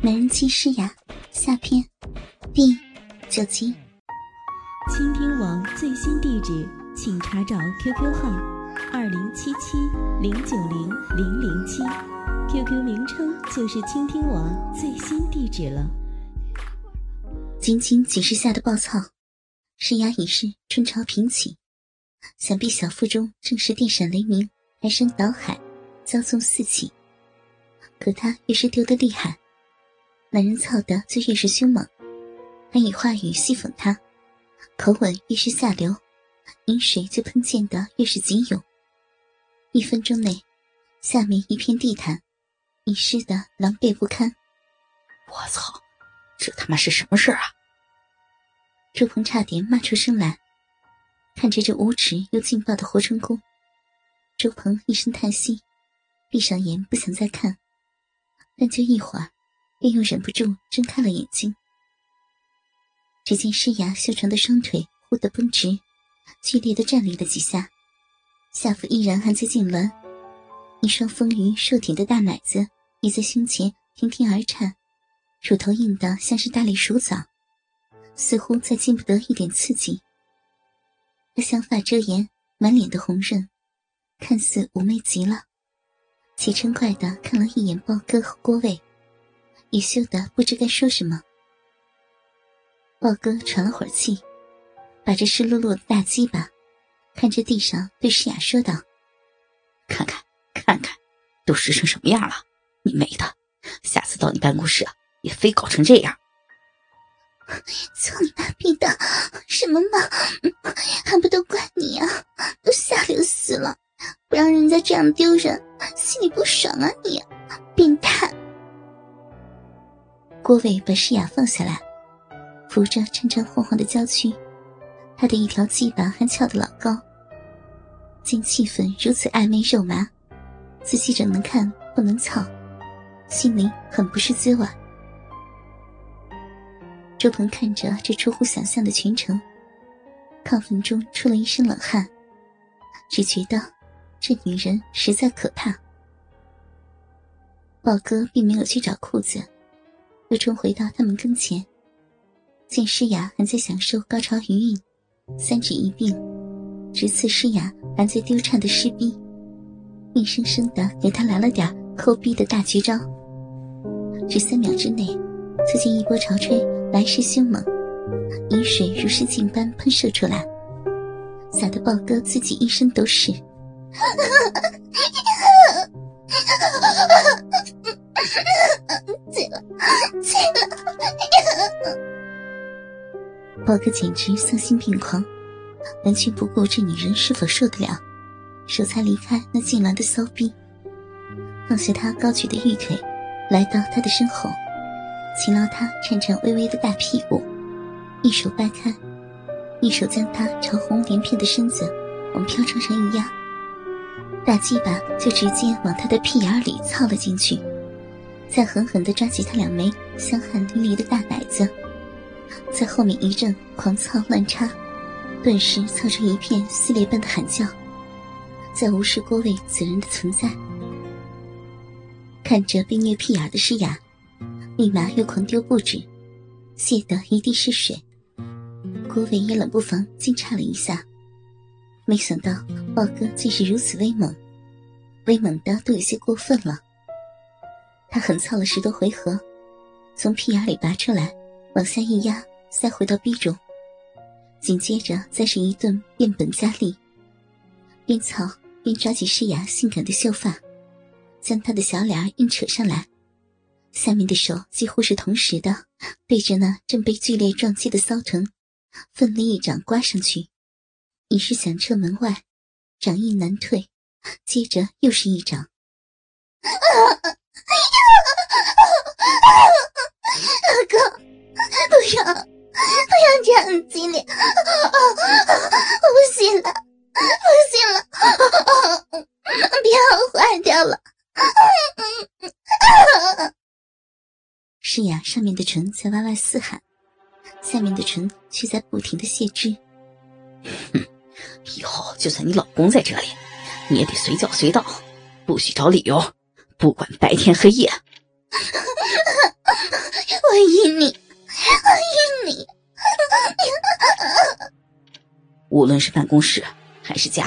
美人计诗雅下篇第九集。倾听网最新地址，请查找 QQ 号二零七七零九零零零七，QQ 名称就是倾听网最新地址了。仅仅几十下的暴躁，诗雅已是春潮平起，想必小腹中正是电闪雷鸣、排山倒海、骄纵四起。可他越是丢得厉害，男人操的就越是凶猛，还以话语戏讽他，口吻越是下流，饮水就喷溅的越是急涌。一分钟内，下面一片地毯已湿的狼狈不堪。我操，这他妈是什么事啊！周鹏差点骂出声来，看着这无耻又劲爆的活春宫，周鹏一声叹息，闭上眼不想再看。但就一会儿，便又忍不住睁开了眼睛。只见诗雅修长的双腿忽地绷直，剧烈的站立了几下，下腹依然还在痉挛，一双丰腴硕挺的大奶子已在胸前亭亭而颤，乳头硬得像是大力鼠枣，似乎再经不得一点刺激。她香发遮颜，满脸的红润，看似妩媚极了。且嗔怪的看了一眼豹哥和郭卫，也羞得不知该说什么。豹哥喘了会儿气，把这湿漉漉的大鸡巴看着地上，对诗雅说道：“看看，看看，都湿成什么样了！你美的，下次到你办公室啊，也非搞成这样。”操你妈逼的，什么嘛，还不都怪你啊！都下流死了！不让人家这样丢人，心里不爽啊！你！郭伟把诗雅放下来，扶着颤颤晃晃的娇躯，他的一条鸡巴还翘得老高。见气氛如此暧昧肉麻，自己只能看不能操，心里很不是滋味。周鹏看着这出乎想象的全程，亢奋中出了一身冷汗，只觉得。这女人实在可怕。宝哥并没有去找裤子，又冲回到他们跟前，见诗雅还在享受高潮余韵，三指一并，直刺诗雅还在丢颤的尸逼，硬生生的给他来了点抠逼的大绝招。只三秒之内，最近一波潮吹来势凶猛，饮水如是镜般喷射出来，洒得豹哥自己一身都是。宝哥简直丧心病狂，完全不顾这女人是否受得了，手才离开那痉挛的骚逼，放下他高举的玉腿，来到他的身后，擒牢他颤颤巍巍的大屁股，一手掰开，一手将他潮红连片的身子往飘窗上一压。大鸡巴就直接往他的屁眼里操了进去，再狠狠地抓起他两枚香汗淋漓的大奶子，在后面一阵狂操乱插，顿时操成一片撕裂般的喊叫，在无视郭伟此人的存在。看着被虐屁眼的诗雅，立马又狂丢不止，泄得一地是水。郭伟也冷不防惊诧了一下。没想到豹哥竟是如此威猛，威猛的都有些过分了。他狠操了十多回合，从屁眼里拔出来，往下一压，塞回到逼中。紧接着再是一顿变本加厉，边操边抓起诗雅性感的秀发，将她的小脸硬扯上来，下面的手几乎是同时的对着那正被剧烈撞击的骚臀，奋力一掌刮上去。已是响彻门外，掌印难退。接着又是一掌。大哥，不要，不要这样激烈！我不行了，不行了，不要坏掉了！是呀上面的唇在歪歪嘶喊，下面的唇却在不停的泄汁。哼。以后就算你老公在这里，你也得随叫随到，不许找理由，不管白天黑夜。我依你，我依你。无论是办公室还是家，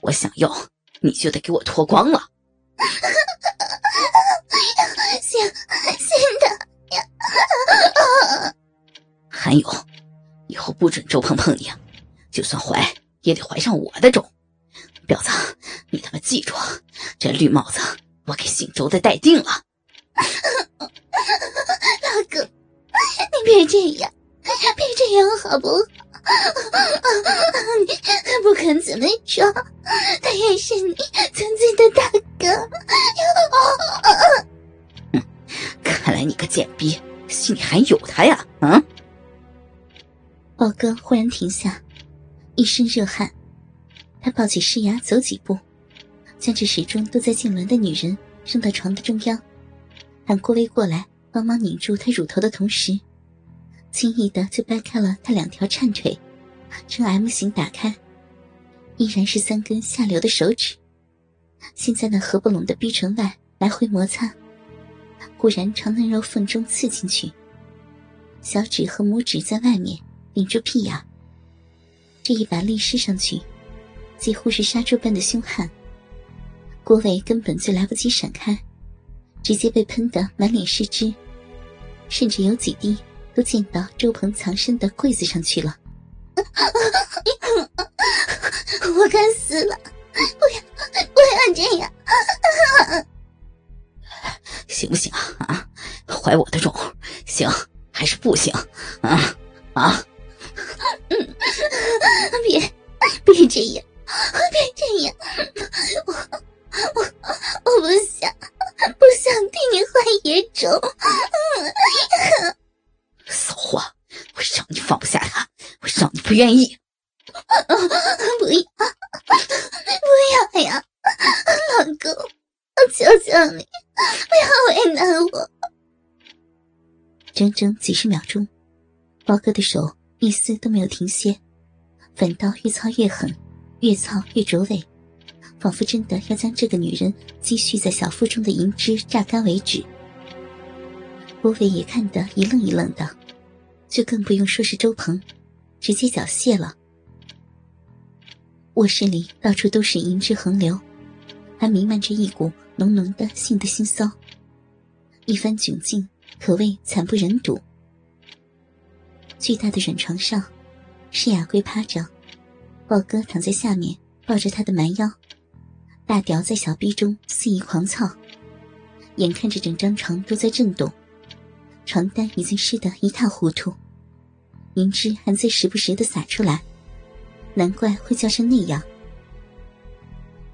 我想要你就得给我脱光了。行行的。还有，以后不准周鹏碰你，就算怀也得怀上我的种。婊子，你他妈记住，这绿帽子我给姓周的待定了。老公，你别这样，别这样好不好？你不管怎么说，他也是你曾经的大哥。哼，看来你个贱逼心里还有他呀！嗯！宝哥忽然停下，一身热汗。他抱起诗雅走几步，将这始终都在痉挛的女人扔到床的中央，喊郭威过来帮忙拧住她乳头的同时，轻易的就掰开了她两条颤腿，呈 M 型打开，依然是三根下流的手指，现在那合不拢的逼唇外来回摩擦，忽然朝嫩肉缝中刺进去，小指和拇指在外面顶住屁眼，这一把力施上去。几乎是杀猪般的凶悍，郭伟根本就来不及闪开，直接被喷得满脸是汁，甚至有几滴都溅到周鹏藏身的柜子上去了。我该死了！不要，不要这样！行不行啊？啊，怀我的种，行还是不行？啊啊！别，别这样！别这样，我我我不想不想替你换野种。骚货，我让你放不下他，我让你不愿意。不要不要呀，老公，我求求你不要为难我。整整几十秒钟，包哥的手一丝都没有停歇，反倒越操越狠。越操越着尾，仿佛真的要将这个女人积蓄在小腹中的银汁榨干为止。郭伟也看得一愣一愣的，就更不用说是周鹏，直接缴械了。卧室里到处都是银汁横流，还弥漫着一股浓浓的性的腥骚，一番窘境可谓惨不忍睹。巨大的软床上，是雅贵趴着。豹哥躺在下面，抱着他的蛮腰，大屌在小臂中肆意狂操，眼看着整张床都在震动，床单已经湿得一塌糊涂，银汁还在时不时的洒出来，难怪会叫成那样。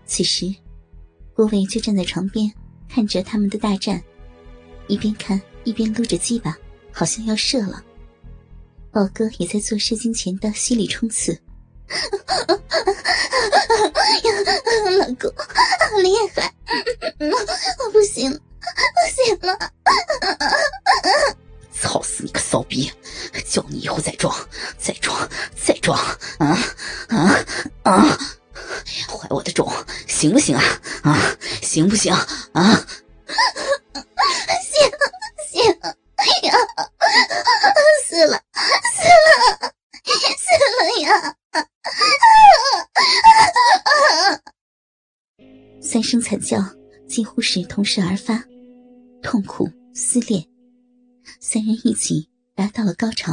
此时，郭伟就站在床边，看着他们的大战，一边看一边撸着鸡巴，好像要射了。豹哥也在做射精前的心理冲刺。老公，好厉害！我不行，不行了！操死你个骚逼！叫你以后再装，再装，再装！啊啊啊！怀我的种，行不行啊？啊，行不行？啊！声惨叫几乎是同时而发，痛苦撕裂，三人一起达到了高潮。